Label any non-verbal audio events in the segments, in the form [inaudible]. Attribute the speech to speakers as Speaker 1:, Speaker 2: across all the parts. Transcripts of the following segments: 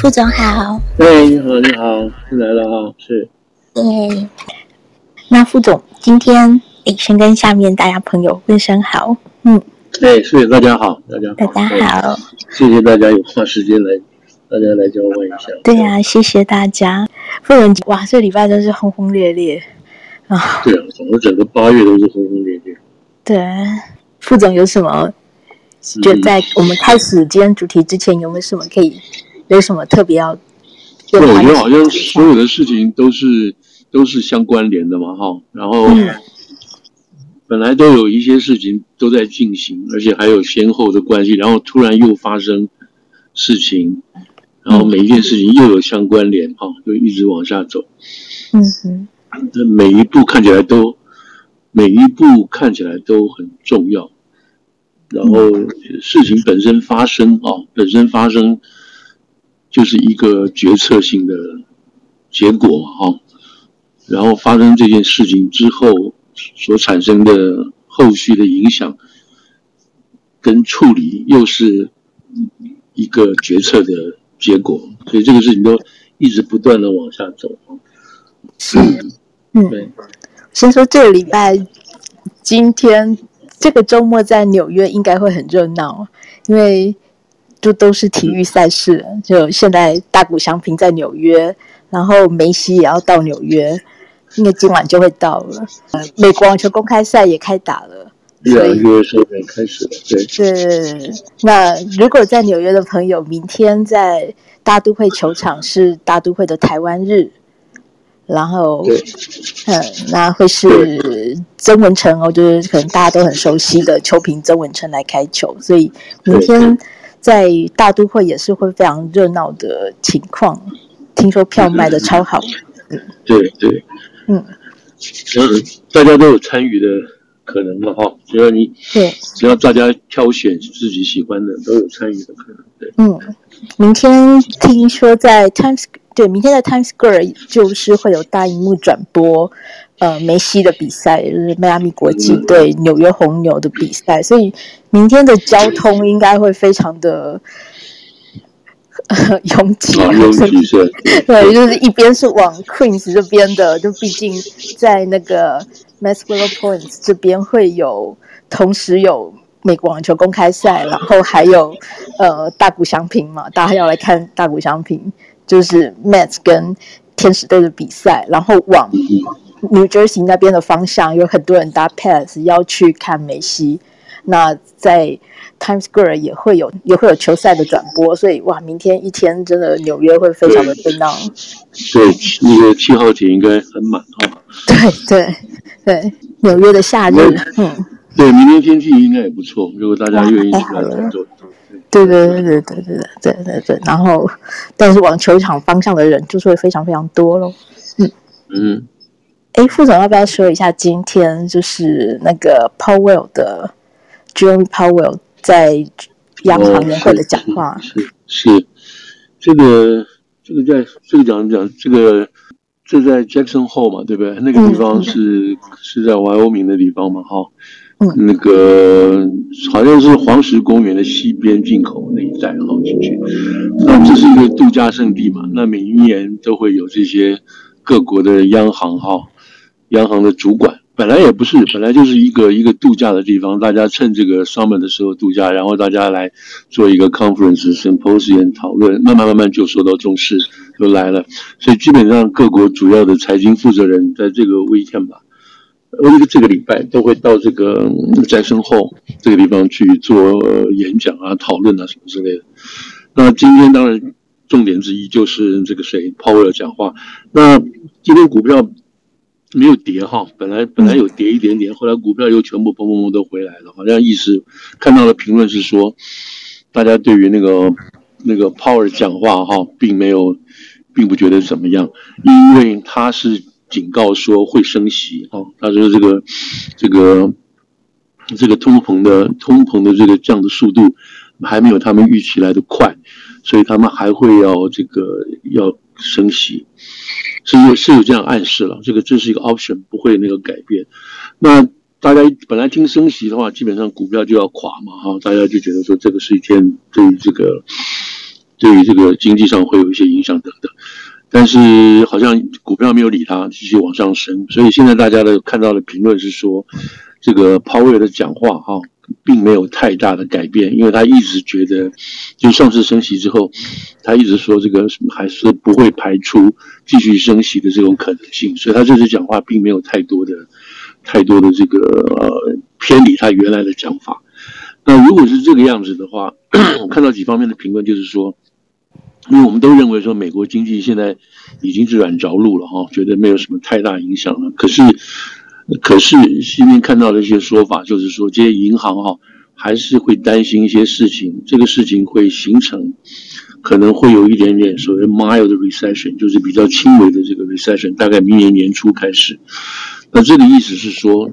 Speaker 1: 副总好。
Speaker 2: 哎，你好，你好，是来了哈，是。
Speaker 1: 对。那副总今天，哎，先跟下面大家朋友问声好。嗯。
Speaker 2: 哎，谢谢大家好，大家好。
Speaker 1: 大家好。
Speaker 2: 谢谢大家有花时间来，大家来交换一下。
Speaker 1: 对呀、啊，谢谢大家。副总，哇，这礼拜真是轰轰烈烈啊。
Speaker 2: 对啊，整个整个八月都是轰轰烈烈。
Speaker 1: 对，副总有什么？就在我们开始今天主题之前，有没有什么可以，有什么特别要？
Speaker 2: 对，我觉得好像所有的事情都是都是相关联的嘛，哈。然后本来都有一些事情都在进行，而且还有先后的关系，然后突然又发生事情，然后每一件事情又有相关联，哈，就一直往下走。
Speaker 1: 嗯哼，
Speaker 2: 每一步看起来都每一步看起来都很重要。然后事情本身发生啊，本身发生就是一个决策性的结果啊。然后发生这件事情之后所产生的后续的影响跟处理，又是一个决策的结果。所以这个事情都一直不断的往下走。
Speaker 1: 是，嗯，对。先说这个礼拜，今天。这个周末在纽约应该会很热闹，因为就都是体育赛事。就现在大谷翔平在纽约，然后梅西也要到纽约，因为今晚就会到了。呃，美国网球公开赛也开打了，
Speaker 2: 所以六月十号开始了。对，
Speaker 1: 是。那如果在纽约的朋友，明天在大都会球场是大都会的台湾日。然后，嗯，那会是曾文成哦，就是可能大家都很熟悉的球评曾文成来开球，所以明天在大都会也是会非常热闹的情况。听说票卖的超好，
Speaker 2: 嗯，对对，嗯，只要大家都有参与的可能嘛，哈，只要你对，只要大家挑选自己喜欢的，都有参与的可能，对，
Speaker 1: 嗯，明天听说在 Times。对，明天在 Times Square 就是会有大荧幕转播，呃，梅西的比赛，就是迈阿密国际对纽约红牛的比赛，所以明天的交通应该会非常的 [laughs] 拥挤。
Speaker 2: 拥挤 [laughs]
Speaker 1: 对，就是一边是往 Queens 这边的，就毕竟在那个 Maxwell Points 这边会有，同时有美国网球公开赛，然后还有呃大谷翔平嘛，大家要来看大谷翔平。就是 Mets 跟天使队的比赛，然后往 New Jersey 那边的方向，有很多人搭 Pass 要去看梅西。那在 Times Square 也会有也会有球赛的转播，所以哇，明天一天真的纽约会非常的热闹。
Speaker 2: 对，那个七号铁应该很满哈。
Speaker 1: 对对对，纽约的夏日，嗯，
Speaker 2: 对，明天天气应该也不错，如果大家愿意
Speaker 1: 来对对对对对对对对对，然后，但是往球场方向的人就是会非常非常多咯。嗯嗯，哎，副总要不要说一下今天就是那个 Powell 的 Jerome Powell 在央行年会的讲话？
Speaker 2: 哦、是是，是，这个这个在这个讲讲这个这在 Jackson Hole 嘛，对不对？那个地方是、嗯、是在 Wyoming 的地方嘛，哈。那个好像是黄石公园的西边进口那一带，哈进去。那这是一个度假胜地嘛？那每一年都会有这些各国的央行哈，央行的主管本来也不是，本来就是一个一个度假的地方，大家趁这个 summer 的时候度假，然后大家来做一个 conference symposium 讨论，慢慢慢慢就受到重视，就来了。所以基本上各国主要的财经负责人在这个 weekend 吧。我这个这个礼拜都会到这个 Jackson Hole 这个地方去做演讲啊、讨论啊什么之类的。那今天当然重点之一就是这个谁 Powell 讲话。那今天股票没有跌哈，本来本来有跌一点点，后来股票又全部砰砰砰都回来了。好像意思看到的评论是说，大家对于那个那个 Powell 讲话哈，并没有并不觉得怎么样，因为他是。警告说会升息啊，他说这个这个这个通膨的通膨的这个降的速度还没有他们预期来的快，所以他们还会要这个要升息，是有是有这样暗示了，这个这是一个 option，不会那个改变。那大家本来听升息的话，基本上股票就要垮嘛哈，大家就觉得说这个是一天对于这个对于这个经济上会有一些影响等等。但是好像股票没有理它，继续往上升。所以现在大家的看到的评论是说，这个鲍威尔的讲话哈，并没有太大的改变，因为他一直觉得，就上次升息之后，他一直说这个还是不会排除继续升息的这种可能性。所以他这次讲话并没有太多的、太多的这个呃偏离他原来的讲法。那如果是这个样子的话，[clears throat] 我看到几方面的评论，就是说。因为我们都认为说美国经济现在已经是软着陆了哈，觉得没有什么太大影响了。可是，可是今天看到的一些说法，就是说这些银行哈还是会担心一些事情，这个事情会形成可能会有一点点所谓 mild recession，就是比较轻微的这个 recession，大概明年年初开始。那这个意思是说。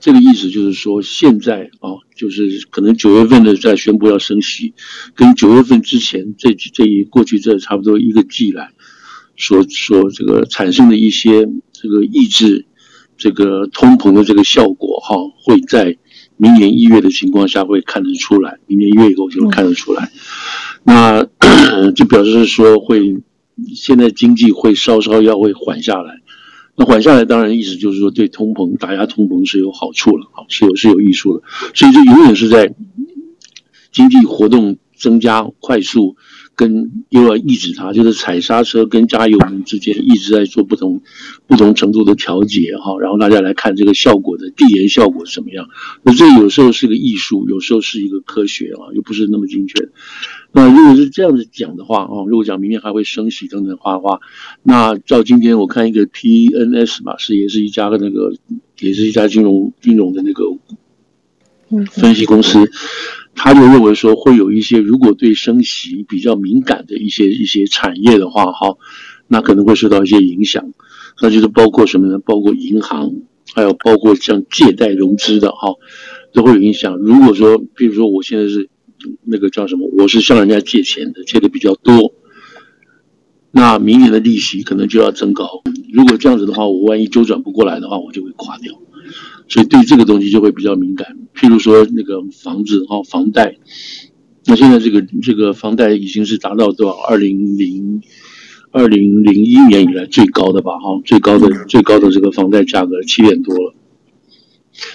Speaker 2: 这个意思就是说，现在啊，就是可能九月份的在宣布要升息，跟九月份之前这这一过去这差不多一个季来，所所这个产生的一些这个抑制这个通膨的这个效果哈，会在明年一月的情况下会看得出来，明年一月以后就会看得出来。那就表示说会现在经济会稍稍要会缓下来。那缓下来，当然意思就是说，对通膨打压通膨是有好处了，啊，是有是有益处的，所以这永远是在经济活动增加快速，跟又要抑制它，就是踩刹车跟加油门之间一直在做不同不同程度的调节，哈，然后大家来看这个效果的递延效果是什么样。那这有时候是个艺术，有时候是一个科学啊，又不是那么精确。那如果是这样子讲的话啊，如果讲明天还会升息等等花花，那照今天我看一个 PNS 吧，是也是一家的那个，也是一家金融金融的那个分析公司，他就认为说会有一些如果对升息比较敏感的一些一些产业的话哈，那可能会受到一些影响，那就是包括什么呢？包括银行，还有包括像借贷融资的哈，都会有影响。如果说，比如说我现在是。那个叫什么？我是向人家借钱的，借的比较多，那明年的利息可能就要增高。如果这样子的话，我万一周转不过来的话，我就会垮掉。所以对这个东西就会比较敏感。譬如说那个房子哈，房贷，那现在这个这个房贷已经是达到多少？二零零二零零一年以来最高的吧？哈，最高的最高的这个房贷价格七点多了。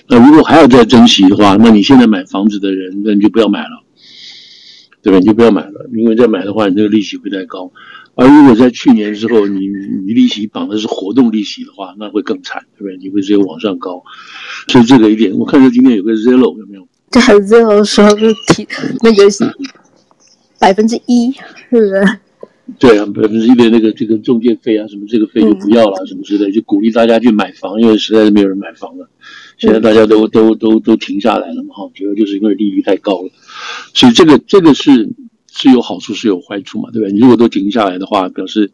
Speaker 2: 那如果还要再增息的话，那你现在买房子的人，那你就不要买了。对吧？你就不要买了，因为再买的话，你这个利息会太高。而如果在去年之后，你你利息绑的是活动利息的话，那会更惨，对不对？你会直接往上高。所以这个一点，我看到今天有个 Zillow 有没有？
Speaker 1: 对，Zillow 说是提那个是百分之一，是不是？
Speaker 2: 对啊，百分之一的那个这个中介费啊，什么这个费就不要了，嗯、什么之类，就鼓励大家去买房，因为实在是没有人买房了。现在大家都都都都停下来了嘛，哈，主要就是因为利率太高了，所以这个这个是是有好处是有坏处嘛，对吧？你如果都停下来的话，表示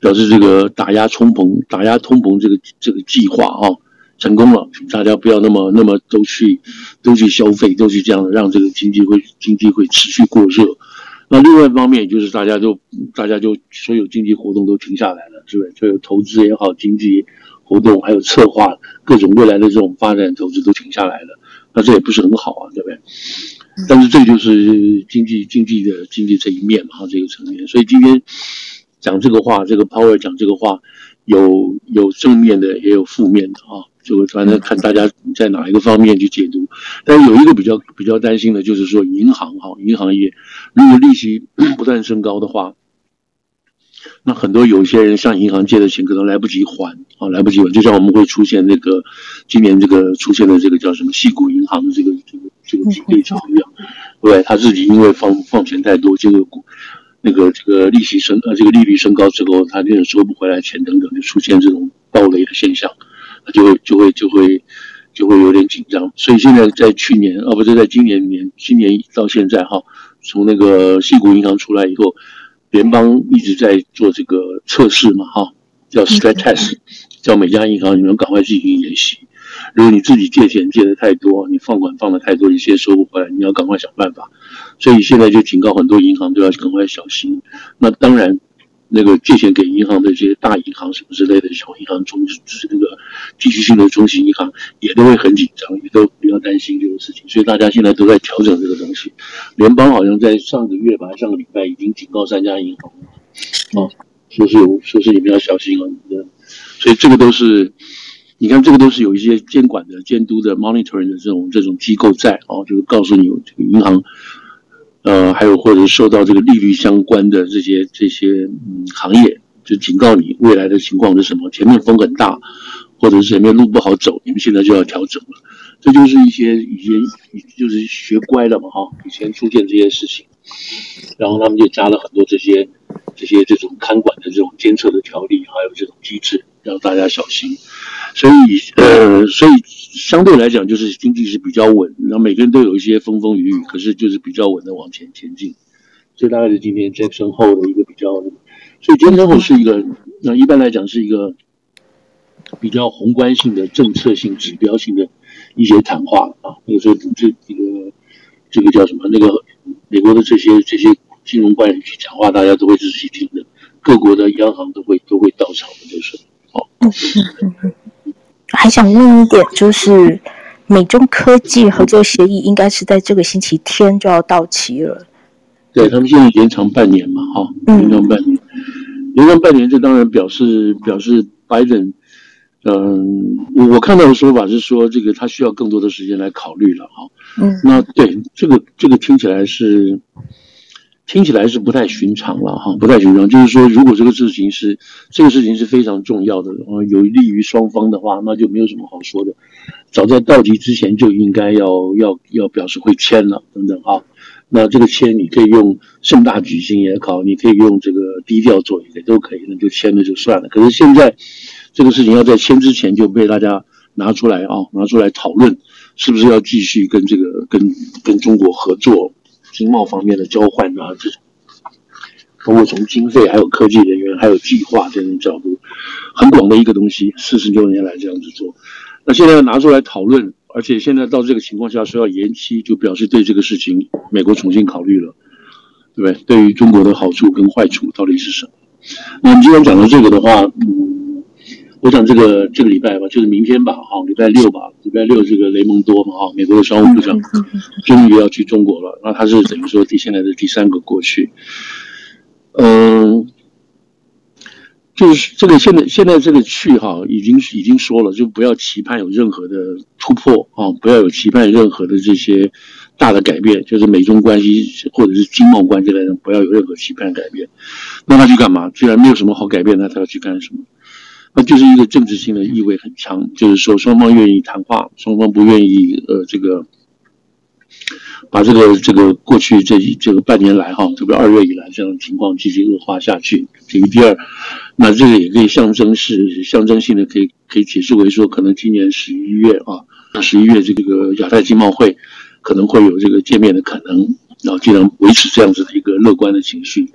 Speaker 2: 表示这个打压通膨打压通膨这个这个计划啊成功了，大家不要那么那么都去都去消费，都去这样让这个经济会经济会持续过热。那另外一方面就是大家就大家就所有经济活动都停下来了，是不是？所有投资也好，经济。活动还有策划各种未来的这种发展投资都停下来了，那这也不是很好啊，对不对？但是这就是经济经济的经济这一面嘛，这个层面。所以今天讲这个话，这个 Power 讲这个话，有有正面的，也有负面的啊，就反正看大家在哪一个方面去解读。但有一个比较比较担心的就是说，银行哈，银行业如果利息 [coughs] 不断升高的话。那很多有些人向银行借的钱可能来不及还啊，来不及还，就像我们会出现那个今年这个出现的这个叫什么矽谷银行的这个这个这个例子一样，对不对？他自己因为放放钱太多，结果那个这个利息升呃这个利率升高之后，他这个收不回来钱等等，就出现这种暴雷的现象，就会就会就会就会有点紧张。所以现在在去年啊，不是在今年年今年到现在哈，从那个矽谷银行出来以后。联邦一直在做这个测试嘛，哈，叫 stress test，叫每家银行你们赶快进行演习。如果你自己借钱借的太多，你放款放的太多，一些收不回来，你要赶快想办法。所以现在就警告很多银行都要赶快小心。那当然，那个借钱给银行的这些大银行什么之类的小银行中，就是那个地区性的中型银行也都会很紧张，也都比较担心这个事情，所以大家现在都在调整这个东西。联邦好像在上个月吧，上个礼拜已经警告三家银行了，啊，说是有说是你们要小心啊，所以这个都是。你看，这个都是有一些监管的、监督的、monitoring 的这种这种机构在哦，就是告诉你有这个银行，呃，还有或者受到这个利率相关的这些这些嗯行业，就警告你未来的情况是什么，前面风很大，或者是前面路不好走，你们现在就要调整了。这就是一些语言，就是学乖了嘛哈，以前出现这些事情，然后他们就加了很多这些这些这种看管的这种监测的条例，还有这种机制，让大家小心。所以，呃，所以相对来讲，就是经济是比较稳，然后每个人都有一些风风雨雨，可是就是比较稳的往前前进。所以大概是今天 Jackson Hole 的一个比较，所以 Jackson Hole 是一个，那一般来讲是一个比较宏观性的、政策性、指标性的一些谈话啊。那个时候，这这个这个叫什么？那个美国的这些这些金融官员去讲话，大家都会仔细听的，各国的央行都会都会到场的，就是哦。
Speaker 1: 还想问一点，就是美中科技合作协议应该是在这个星期天就要到期了。
Speaker 2: 对，他们现在延长半年嘛，哈，延长半年，延长半年，这当然表示表示拜登，嗯，我我看到的说法是说，这个他需要更多的时间来考虑了，哈，嗯，那对这个这个听起来是。听起来是不太寻常了哈，不太寻常。就是说，如果这个事情是这个事情是非常重要的，啊，有利于双方的话，那就没有什么好说的。早在到期之前就应该要要要表示会签了，等等啊。那这个签你可以用盛大举行也好，你可以用这个低调做也都可以，那就签了就算了。可是现在这个事情要在签之前就被大家拿出来啊，拿出来讨论，是不是要继续跟这个跟跟中国合作？经贸方面的交换啊，这种，包括从经费、还有科技人员、还有计划这种角度，很广的一个东西，四十六年来这样子做，那现在要拿出来讨论，而且现在到这个情况下说要延期，就表示对这个事情美国重新考虑了，对不对？对于中国的好处跟坏处到底是什么？那我们今天讲到这个的话，嗯。我想这个这个礼拜吧，就是明天吧，哈，礼拜六吧，礼拜六这个雷蒙多嘛，哈，美国的商务部长终于要去中国了。那他是等于说第现在的第三个过去，嗯，就是这个现在现在这个去哈，已经已经说了，就不要期盼有任何的突破啊，不要有期盼任何的这些大的改变，就是美中关系或者是经贸关系来讲，不要有任何期盼改变。那他去干嘛？既然没有什么好改变，那他要去干什么？那就是一个政治性的意味很强，就是说双方愿意谈话，双方不愿意呃这个把这个这个过去这这个半年来哈，特别二月以来这样的情况继续恶化下去。这个第二，那这个也可以象征是象征性的，可以可以解释为说，可能今年十一月啊，那十一月这个亚太经贸会可能会有这个见面的可能，然后尽量维持这样子的一个乐观的情绪。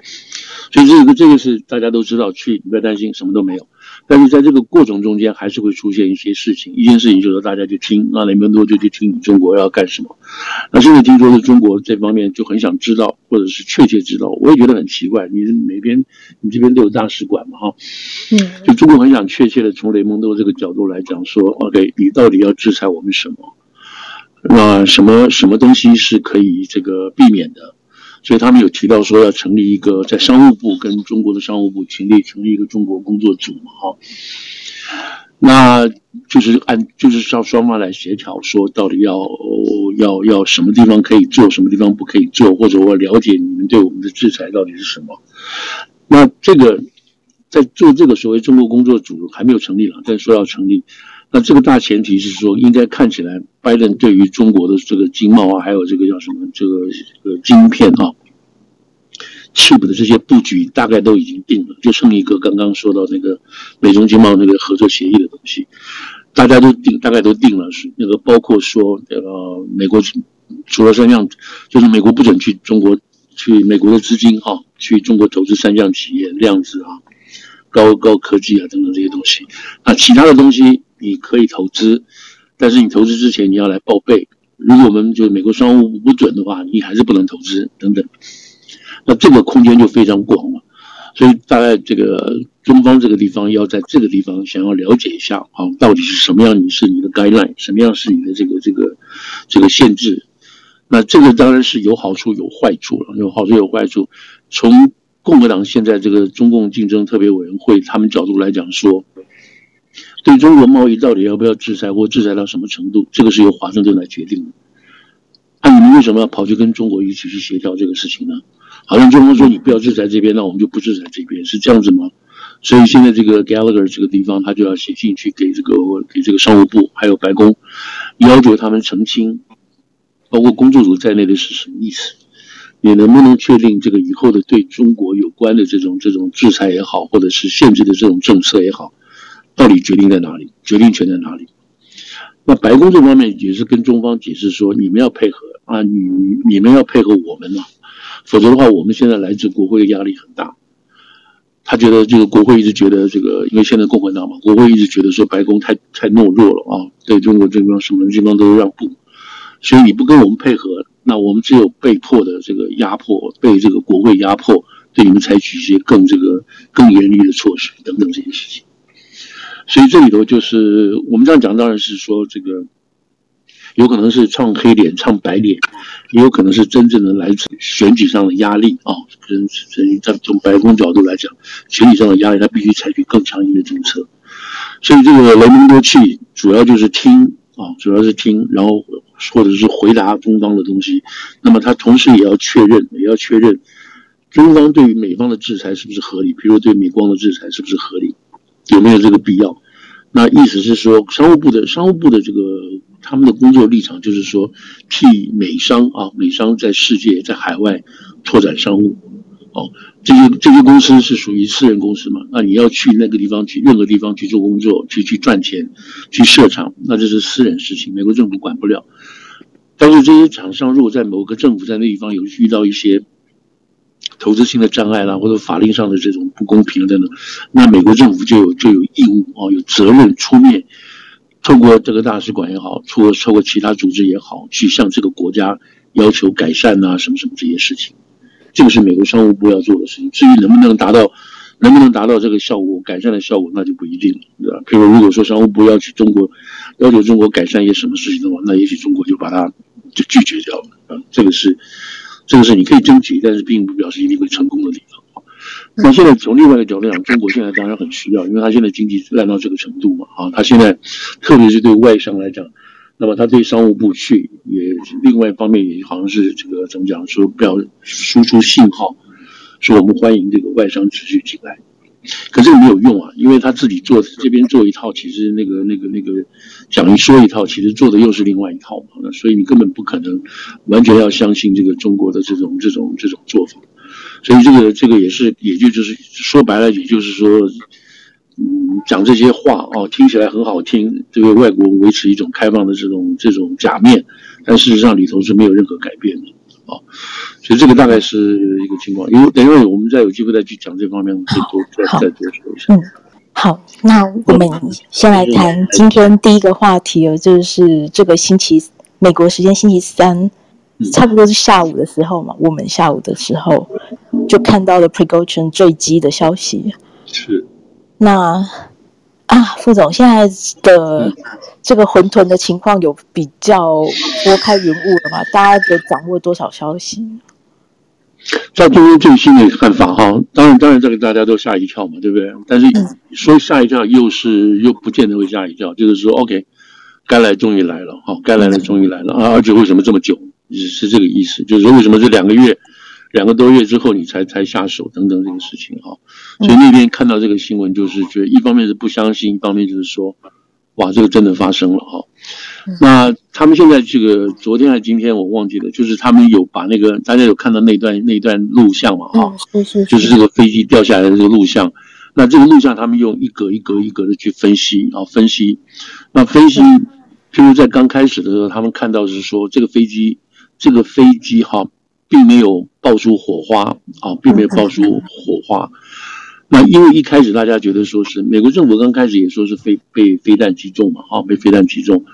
Speaker 2: 所以这个这个是大家都知道，去你不要担心，什么都没有。但是在这个过程中间，还是会出现一些事情。一件事情就是大家就听，那雷蒙多就去听你中国要干什么。那现在听说是中国这方面就很想知道，或者是确切知道。我也觉得很奇怪，你每边你这边都有大使馆嘛，哈，嗯，就中国很想确切的从雷蒙多这个角度来讲说，OK，你到底要制裁我们什么？那什么什么东西是可以这个避免的？所以他们有提到说要成立一个在商务部跟中国的商务部成立成立一个中国工作组嘛，哈，那就是按就是让双方来协调，说到底要要要什么地方可以做，什么地方不可以做，或者我了解你们对我们的制裁到底是什么。那这个在做这个所谓中国工作组还没有成立了，但说要成立。那这个大前提是说，应该看起来，拜登对于中国的这个经贸啊，还有这个叫什么这个呃晶片啊，chip 的这些布局，大概都已经定了，就剩一个刚刚说到那个美中经贸那个合作协议的东西，大家都定，大概都定了，是那个包括说呃美国除了三项，就是美国不准去中国去美国的资金啊，去中国投资三项企业，量子啊、高高科技啊等等这些东西，那其他的东西。你可以投资，但是你投资之前你要来报备。如果我们就是美国商务部不准的话，你还是不能投资等等。那这个空间就非常广了。所以大概这个中方这个地方要在这个地方想要了解一下，啊，到底是什么样你是你的 guideline，什么样是你的这个这个这个限制。那这个当然是有好处有坏处了，有好处有坏处。从共和党现在这个中共竞争特别委员会他们角度来讲说，对中国贸易到底要不要制裁或制裁到什么程度，这个是由华盛顿来决定的。那你们为什么要跑去跟中国一起去协调这个事情呢？好像中方说你不要制裁这边，那我们就不制裁这边，是这样子吗？所以现在这个 Gallagher 这个地方，他就要写信去给这个给这个商务部还有白宫，要求他们澄清，包括工作组在内的是什么意思？你能不能确定这个以后的对中国有关的这种这种制裁也好，或者是限制的这种政策也好，到底决定在哪里？决定权在哪里？那白宫这方面也是跟中方解释说，你们要配合啊，你你们要配合我们啊。否则的话，我们现在来自国会的压力很大。他觉得这个国会一直觉得这个，因为现在共和党嘛，国会一直觉得说白宫太太懦弱了啊，对中国这边什么地方都让步，所以你不跟我们配合，那我们只有被迫的这个压迫，被这个国会压迫，对你们采取一些更这个更严厉的措施等等这些事情。所以这里头就是我们这样讲，当然是说这个。有可能是唱黑脸、唱白脸，也有可能是真正的来自选举上的压力啊。跟从从白宫角度来讲，选举上的压力，他必须采取更强硬的政策。所以这个雷蒙多契主要就是听啊，主要是听，然后或者是回答中方的东西。那么他同时也要确认，也要确认中方对于美方的制裁是不是合理，比如对美光的制裁是不是合理，有没有这个必要？那意思是说，商务部的商务部的这个。他们的工作立场就是说，替美商啊，美商在世界、在海外拓展商务。哦，这些这些公司是属于私人公司嘛？那你要去那个地方去，任何地方去做工作，去去赚钱，去设厂，那这是私人事情，美国政府管不了。但是这些厂商如果在某个政府在那地方有遇到一些投资性的障碍啦，或者法令上的这种不公平等等，那美国政府就有就有义务啊，有责任出面。透过这个大使馆也好，出过透过其他组织也好，去向这个国家要求改善啊，什么什么这些事情，这个是美国商务部要做的事情。至于能不能达到，能不能达到这个效果，改善的效果，那就不一定了，对吧？譬如如果说商务部要去中国，要求中国改善一些什么事情的话，那也许中国就把它就拒绝掉了啊。这个是，这个是你可以争取，但是并不表示一定会成功的理由。那现在从另外一个角度讲，中国现在当然很需要，因为它现在经济烂到这个程度嘛，啊，它现在特别是对外商来讲，那么它对商务部去也另外一方面也好像是这个怎么讲，说不要输出信号，说我们欢迎这个外商持续进来，可是没有用啊，因为他自己做这边做一套，其实那个那个那个讲一说一套，其实做的又是另外一套嘛，所以你根本不可能完全要相信这个中国的这种这种这种做法。所以这个这个也是，也就就是说白了，也就是说，嗯，讲这些话哦，听起来很好听，这个外国维持一种开放的这种这种假面，但事实上里头是没有任何改变的哦。所以这个大概是一个情况。因为等一会我们再有机会再去讲这方面，再多再再多说一下。
Speaker 1: 嗯，好，那我们先来谈今天第一个话题哦，就是这个星期美国时间星期三。差不多是下午的时候嘛，我们下午的时候就看到了 Prigozhin 坠机的消息。
Speaker 2: 是。
Speaker 1: 那啊，副总，现在的这个混沌的情况有比较拨开云雾了吗？大家有掌握多少消息？
Speaker 2: 在中间最新的看法哈，当然，当然，这个大家都吓一跳嘛，对不对？但是说吓一跳，又是又不见得会吓一跳，就是说，OK，该来终于来了，哈，该来的终于来了啊，而且为什么这么久？是这个意思，就是说为什么这两个月、两个多月之后你才才下手等等这个事情哈，所以那天看到这个新闻，就是觉得一方面是不相信，一方面就是说，哇，这个真的发生了哈。那他们现在这个昨天还是今天我忘记了，就是他们有把那个大家有看到那段那段录像嘛哈，就是这个飞机掉下来的这个录像。那这个录像他们用一格一格一格的去分析啊分析，那分析，譬如在刚开始的时候，他们看到是说这个飞机。这个飞机哈，并没有爆出火花啊，并没有爆出火花。那因为一开始大家觉得说是美国政府刚开始也说是飞被飞弹击中嘛，啊，被飞弹击中。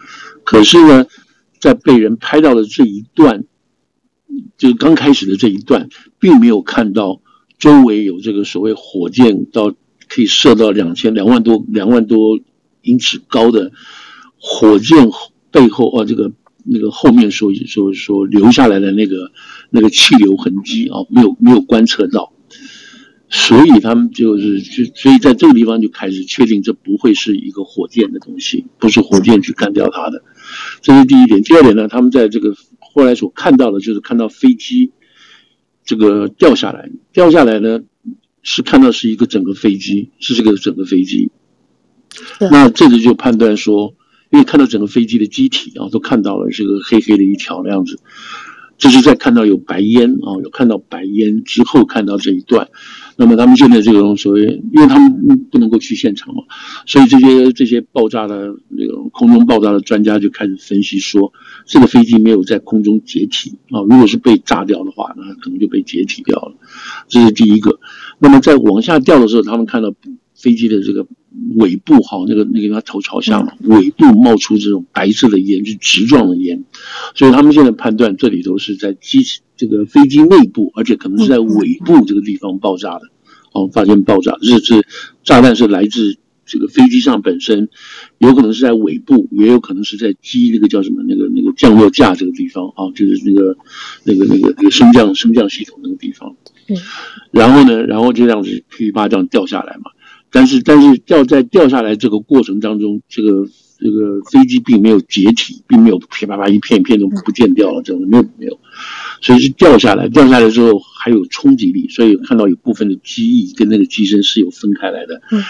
Speaker 2: 可是呢，在被人拍到的这一段，就是刚开始的这一段，并没有看到周围有这个所谓火箭到可以射到两千两万多两万多英尺高的火箭背后啊，这个那个后面说说说留下来的那个那个气流痕迹啊，没有没有观测到。所以他们就是就，所以在这个地方就开始确定这不会是一个火箭的东西，不是火箭去干掉它的，这是第一点。第二点呢，他们在这个后来所看到的，就是看到飞机这个掉下来，掉下来呢是看到是一个整个飞机，是这个整个飞机。那这个就判断说，因为看到整个飞机的机体啊，都看到了这个黑黑的一条那样子。这是在看到有白烟啊，有看到白烟之后看到这一段，那么他们现在这种所谓，因为他们不能够去现场嘛，所以这些这些爆炸的那个空中爆炸的专家就开始分析说，这个飞机没有在空中解体啊，如果是被炸掉的话，那可能就被解体掉了，这是第一个。那么在往下掉的时候，他们看到飞机的这个。尾部哈，那个那个它头朝下嘛，尾部冒出这种白色的烟，是直状的烟，所以他们现在判断这里头是在机这个飞机内部，而且可能是在尾部这个地方爆炸的。哦，发现爆炸，是是炸弹是来自这个飞机上本身，有可能是在尾部，也有可能是在机那个叫什么那个那个降落架这个地方啊，就是那个那个那个那个升降升降系统那个地方。嗯，然后呢，然后就这样子噼里啪啦这样掉下来嘛。但是，但是掉在掉下来这个过程当中，这个这个飞机并没有解体，并没有噼啪啪一片一片都不见掉了，这种没有没有，所以是掉下来，掉下来之后还有冲击力，所以看到有部分的机翼跟那个机身是有分开来的。嗯，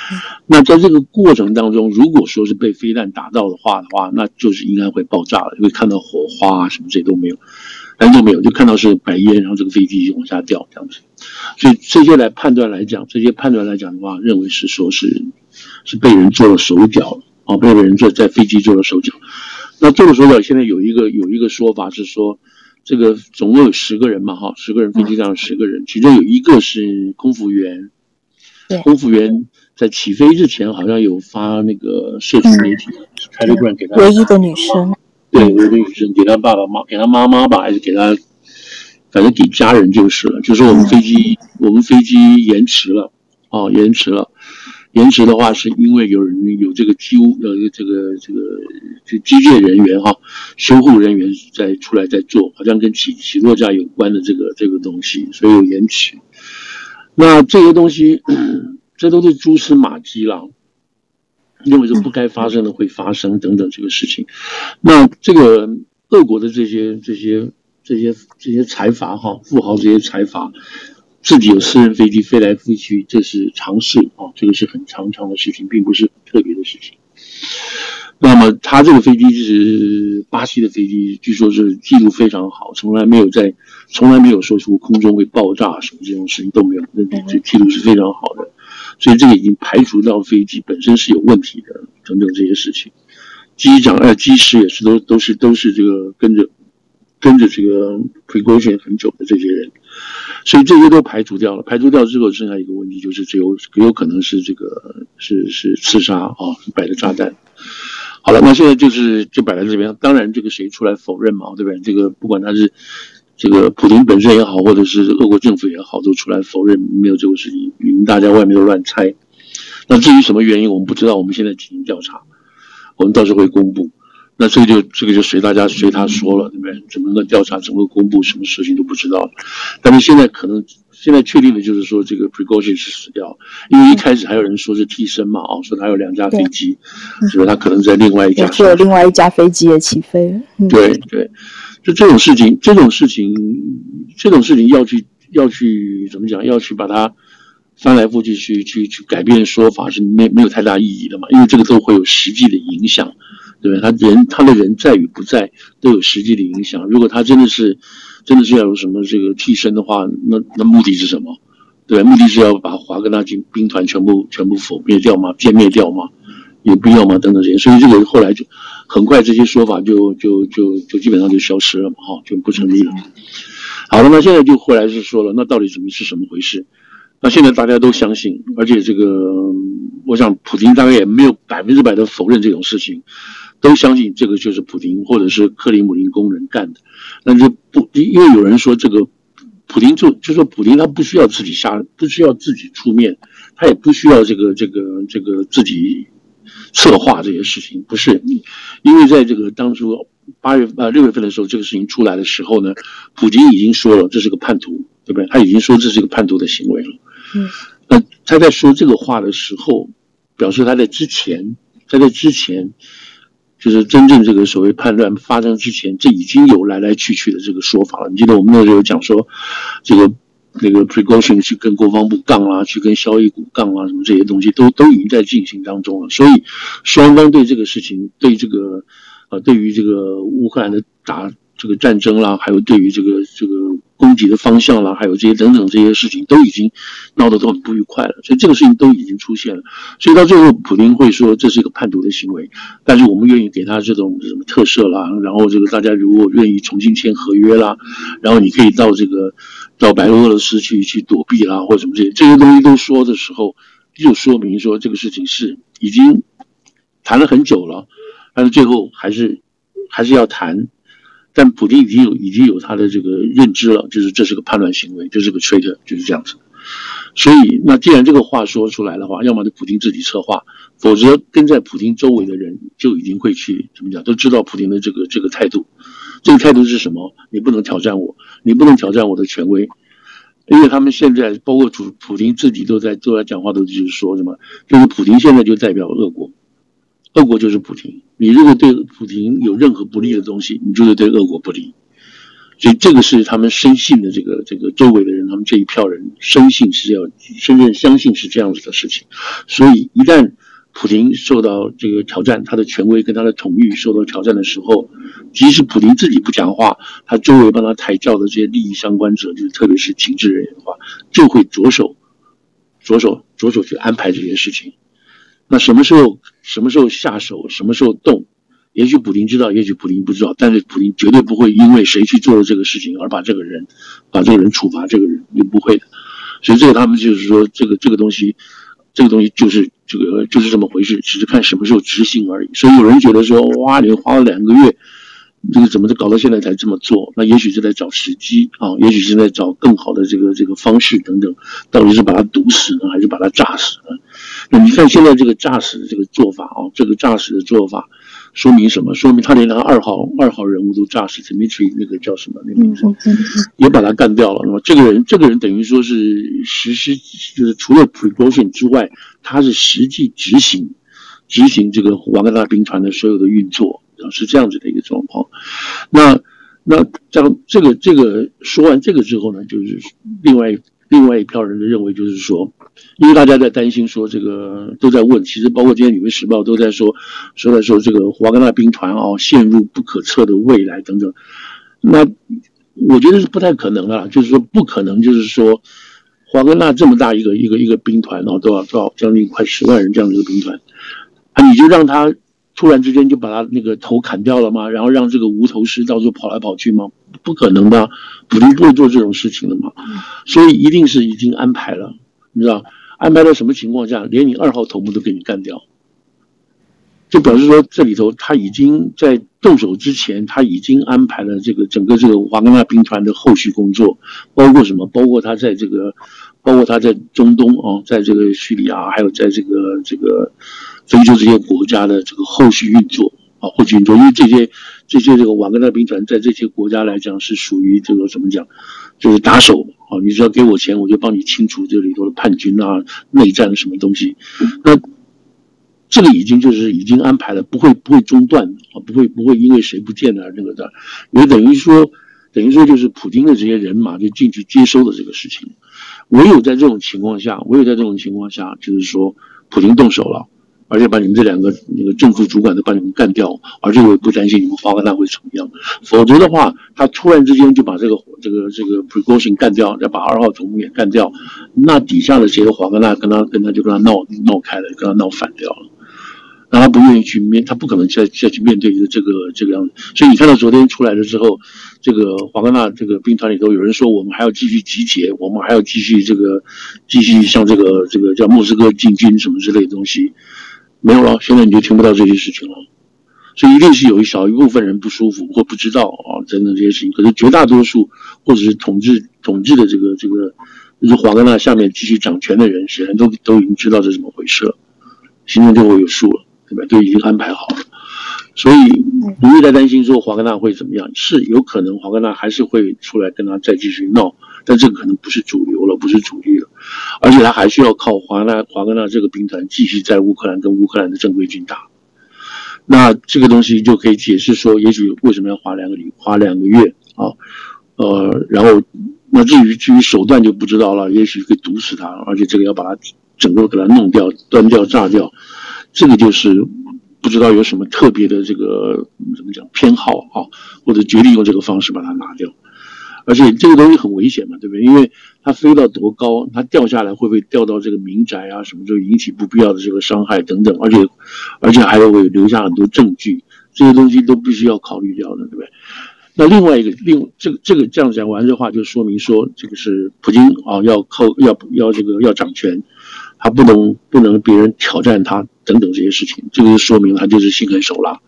Speaker 2: 那在这个过程当中，如果说是被飞弹打到的话的话，那就是应该会爆炸了，因为看到火花啊什么这些都没有。但都没有，就看到是白烟，然后这个飞机就往下掉这样子，所以这些来判断来讲，这些判断来讲的话，认为是说是是被人做了手脚啊，被人做在飞机做了手脚。那做了手脚，现在有一个有一个说法是说，这个总共有十个人嘛，哈，十个人飞机上十个人，其中有一个是空服员，对，空服员在起飞之前好像有发那个社群媒体 Telegram 给他
Speaker 1: 唯一的女生。
Speaker 2: 对，唯一的女生给他爸爸妈，给他妈妈吧，还是给他，反正给家人就是了。就是我们飞机，我们飞机延迟了，哦，延迟了。延迟的话，是因为有人有这个机务，有一个这个这个这机械人员哈，修护人员在出来在做，好像跟起起落架有关的这个这个东西，所以有延迟。那这些东西，[clears throat] 这都是蛛丝马迹了。认为是不该发生的会发生等等这个事情，那这个俄国的这些这些这些这些财阀哈富豪这些财阀自己有私人飞机飞来飞去，这是常事啊，这个是很常常的事情，并不是特别的事情。那么他这个飞机是巴西的飞机，据说是记录非常好，从来没有在从来没有说出空中会爆炸什么这种事情都没有，那这记录是非常好的。所以这个已经排除到飞机本身是有问题的，等等这些事情，机长呃机师也是都都是都是这个跟着跟着这个回归线很久的这些人，所以这些都排除掉了。排除掉之后，剩下一个问题就是只有有可能是这个是是刺杀啊，摆的炸弹。好了，那现在就是就摆在这边。当然，这个谁出来否认嘛，对不对？这个不管他是。这个普京本身也好，或者是俄国政府也好，都出来否认没有这个事情。你们大家外面都乱猜。那至于什么原因，我们不知道。我们现在进行调查，我们到时候会公布。那这个就这个就随大家随他说了，对不对？怎么个调查，怎么公布，什么事情都不知道。但是现在可能现在确定的就是说，这个 Prigozhin 是死掉，因为一开始还有人说是替身嘛，啊，说他有两架飞机，所以他可能在另外一架，
Speaker 1: 有另外一架飞机也起飞。
Speaker 2: 嗯、对对。就这种事情，这种事情，这种事情要去要去怎么讲？要去把它翻来覆去去去去改变说法是没没有太大意义的嘛？因为这个都会有实际的影响，对不对？他人他的人在与不在都有实际的影响。如果他真的是真的是要有什么这个替身的话，那那目的是什么？对，目的是要把华格纳军兵团全部全部否灭掉吗？歼灭掉吗？有必要吗？等等这些，所以这个后来就。很快这些说法就就就就基本上就消失了嘛，哈，就不成立了。好了，那现在就后来是说了，那到底怎么是什么回事？那现在大家都相信，而且这个我想普京大概也没有百分之百的否认这种事情，都相信这个就是普京或者是克里姆林宫人干的。那就不因为有人说这个普丁就就说普丁他不需要自己下，不需要自己出面，他也不需要这个这个这个自己策划这些事情，不是，因为在这个当初八月呃六月份的时候，这个事情出来的时候呢，普京已经说了这是个叛徒，对不对？他已经说这是个叛徒的行为了。嗯，那他在说这个话的时候，表示他在之前，他在之前。就是真正这个所谓叛乱发生之前，这已经有来来去去的这个说法了。你记得我们那时候讲说，这个那个 Prigozhin 去跟国防部杠啊，去跟肖伊古杠啊，什么这些东西都都已经在进行当中了。所以双方对这个事情，对这个呃，对于这个乌克兰的打这个战争啦，还有对于这个这个。攻击的方向啦，还有这些等等这些事情，都已经闹得都很不愉快了。所以这个事情都已经出现了。所以到最后，普丁会说这是一个叛徒的行为，但是我们愿意给他这种什么特赦啦，然后这个大家如果愿意重新签合约啦，然后你可以到这个到白俄罗斯去去躲避啦，或者什么这些这些东西都说的时候，就说明说这个事情是已经谈了很久了，但是最后还是还是要谈。但普京已经有已经有他的这个认知了，就是这是个叛乱行为，这是个 traitor，就是这样子。所以，那既然这个话说出来的话，要么就普京自己策划，否则跟在普京周围的人就已经会去怎么讲，都知道普京的这个这个态度。这个态度是什么？你不能挑战我，你不能挑战我的权威，因为他们现在包括主普丁自己都在都在讲话，都就是说什么，就是普丁现在就代表俄国。俄国就是普丁，你如果对普丁有任何不利的东西，你就是对俄国不利。所以这个是他们深信的，这个这个周围的人，他们这一票人深信是要深深相信是这样子的事情。所以一旦普丁受到这个挑战，他的权威跟他的统御受到挑战的时候，即使普丁自己不讲话，他周围帮他抬轿的这些利益相关者，就是特别是情治人员的话，就会着手着手着手去安排这些事情。那什么时候什么时候下手，什么时候动？也许普丁知道，也许普丁不知道，但是普丁绝对不会因为谁去做了这个事情而把这个人，把这个人处罚这个人，也不会的。所以这个他们就是说，这个这个东西，这个东西就是这个就是这么回事，只是看什么时候执行而已。所以有人觉得说，哇，你花了两个月。这个怎么就搞到现在才这么做？那也许是在找时机啊，也许是在找更好的这个这个方式等等。到底是把他毒死呢，还是把他炸死呢？那你看现在这个炸死的这个做法啊，这个炸死的做法，说明什么？说明他连那个二号二号人物都炸死，Dmitry 那个叫什么那个名字，也把他干掉了。那么这个人，这个人等于说是实施，就是除了 Prigozhin 之外，他是实际执行执行这个瓦格纳兵团的所有的运作。是这样子的一个状况，那那这样这个这个说完这个之后呢，就是另外另外一票人的认为就是说，因为大家在担心说这个都在问，其实包括今天《纽约时报》都在说，说在说这个华格纳兵团啊陷入不可测的未来等等，那我觉得是不太可能的，就是说不可能，就是说华格纳这么大一个一个一个兵团啊，多少多少将近快十万人这样的一个兵团，啊，你就让他。突然之间就把他那个头砍掉了吗？然后让这个无头尸到处跑来跑去吗？不可能的，普丁不会做这种事情的嘛。所以一定是已经安排了，你知道安排到什么情况下，连你二号头目都给你干掉，就表示说这里头他已经在动手之前，他已经安排了这个整个这个瓦格纳兵团的后续工作，包括什么？包括他在这个，包括他在中东啊，在这个叙利亚，还有在这个这个。非洲这些国家的这个后续运作啊，后续运作，因为这些这些这个瓦格纳兵团在这些国家来讲是属于这个怎么讲，就是打手啊，你只要给我钱，我就帮你清除这里头的叛军啊、内战什么东西。那这个已经就是已经安排了，不会不会中断啊，不会不会因为谁不见了那个的，也等于说等于说就是普京的这些人马就进去接收的这个事情。唯有在这种情况下，唯有在这种情况下，就是说普京动手了。而且把你们这两个那个政府主管都把你们干掉，而且我也不担心你们华格纳会怎么样。否则的话，他突然之间就把这个这个这个 Prigozhin 干掉，再把二号头目也干掉，那底下的这些华格纳跟他跟他就跟他闹闹开了，跟他闹反掉了。那他不愿意去面，他不可能再再去面对一个这个这个样子。所以你看到昨天出来了之后，这个华格纳这个兵团里头有人说，我们还要继续集结，我们还要继续这个继续向这个这个叫莫斯科进军什么之类的东西。没有了，现在你就听不到这些事情了。所以一定是有一小一部分人不舒服或不知道啊等等这些事情。可是绝大多数或者是统治统治的这个这个就是华格纳下面继续掌权的人，显然都都已经知道这是怎么回事了，心中就会有数了，对吧？都已经安排好了。所以不用再担心说华格纳会怎么样，是有可能华格纳还是会出来跟他再继续闹，但这个可能不是主流了，不是主力了，而且他还需要靠华纳华格纳这个兵团继续在乌克兰跟乌克兰的正规军打。那这个东西就可以解释说，也许为什么要花两个礼花两个月啊，呃，然后那至于至于手段就不知道了，也许可以毒死他，而且这个要把他整个给他弄掉、端掉、炸掉，这个就是。不知道有什么特别的这个怎么讲偏好啊，或者决定用这个方式把它拿掉，而且这个东西很危险嘛，对不对？因为它飞到多高，它掉下来会不会掉到这个民宅啊什么，就引起不必要的这个伤害等等，而且而且还会留下很多证据，这些东西都必须要考虑掉的，对不对？那另外一个另这个这个这样讲完的话，就说明说这个是普京啊要靠要要这个要掌权。他不能不能别人挑战他等等这些事情，这个就说明他就是心狠手辣，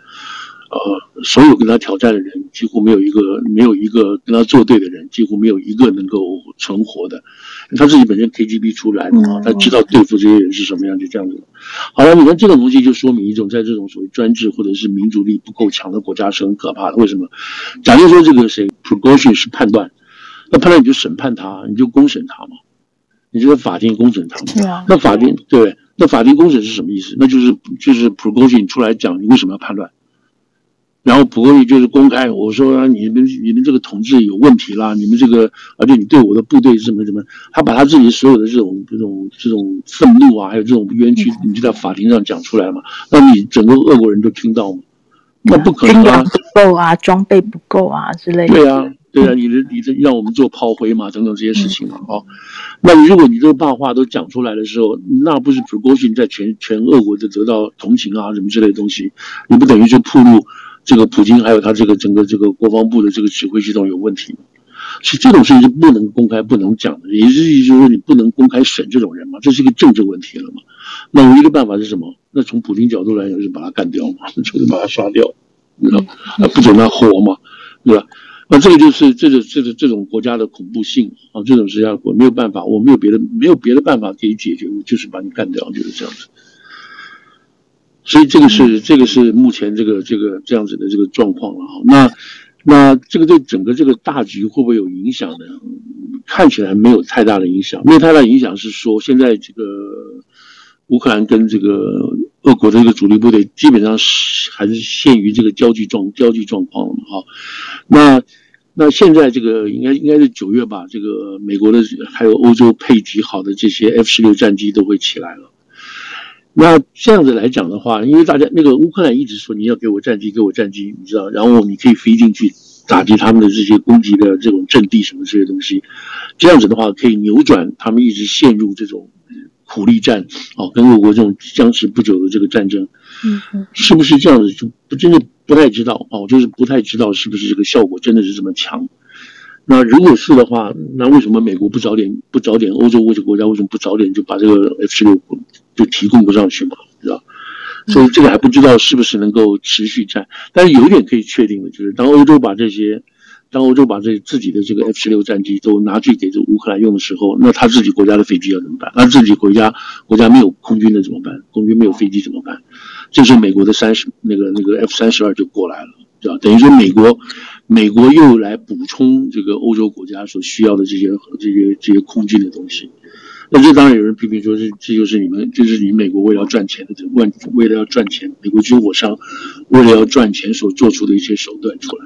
Speaker 2: 呃，所有跟他挑战的人几乎没有一个没有一个跟他作对的人，几乎没有一个能够存活的。他自己本身 KGB 出来的啊，他知道对付这些人是什么样，就这样子。好了，你看这个东西就说明一种在这种所谓专制或者是民主力不够强的国家是很可怕的。为什么？假如说这个谁 Prigozhin 是判断，那判断你就审判他，你就公审他嘛。你这个法庭公审他们，啊、那法庭对，那法庭公审是什么意思？那就是就是 p r o g o s i o n 出来讲，你为什么要叛乱？然后普高兴就是公开，我说、啊、你们你们这个统治有问题啦，你们这个而且你对我的部队是什么怎么，他把他自己所有的这种这种这种愤怒啊，还有这种冤屈，你就在法庭上讲出来嘛？那你整个俄国人都听到吗？那不可能啊，
Speaker 1: 不够啊，装备不够啊之类的。
Speaker 2: 对啊。对啊，你的你的让我们做炮灰嘛，等等这些事情嘛，哦，那如果你这个大话都讲出来的时候，那不是普高兴在全全俄国就得到同情啊，什么之类的东西，你不等于就暴露这个普京还有他这个整个这个国防部的这个指挥系统有问题吗？是这种事情是不能公开、不能讲的，也就是说你不能公开审这种人嘛，这是一个政治问题了嘛。那唯一的办法是什么？那从普京角度来讲，就是把他干掉嘛，就是把他杀掉，你知道，不准他活嘛，对吧？那这个就是这个这个这种国家的恐怖性啊，这种是要我没有办法，我没有别的没有别的办法可以解决，就是把你干掉，就是这样子。所以这个是这个是目前这个这个这样子的这个状况了哈。那那这个对整个这个大局会不会有影响呢？看起来没有太大的影响，没有太大的影响是说现在这个乌克兰跟这个俄国的这个主力部队基本上是还是陷于这个焦急状焦急状况了嘛哈。那那现在这个应该应该是九月吧，这个美国的还有欧洲配给好的这些 F 十六战机都会起来了。那这样子来讲的话，因为大家那个乌克兰一直说你要给我战机，给我战机，你知道，然后你可以飞进去打击他们的这些攻击的这种阵地什么这些东西，这样子的话可以扭转他们一直陷入这种苦力战啊，跟俄国这种僵持不久的这个战争，嗯，是不是这样子就不真的？不太知道哦，就是不太知道是不是这个效果真的是这么强。那如果是的话，那为什么美国不早点不早点，欧洲这些国家为什么不早点就把这个 F 十六就提供不上去嘛？知道？所以这个还不知道是不是能够持续战。但是有一点可以确定的就是，当欧洲把这些，当欧洲把这自己的这个 F 十六战机都拿去给这乌克兰用的时候，那他自己国家的飞机要怎么办？那自己国家国家没有空军的怎么办？空军没有飞机怎么办？这时候美国的三十那个那个 F 三十二就过来了，对吧？等于说美国美国又来补充这个欧洲国家所需要的这些这些这些空军的东西。那这当然有人批评说，这这就是你们就是你美国为了要赚钱的为为了要赚钱，美国军火商为了要赚钱所做出的一些手段出来。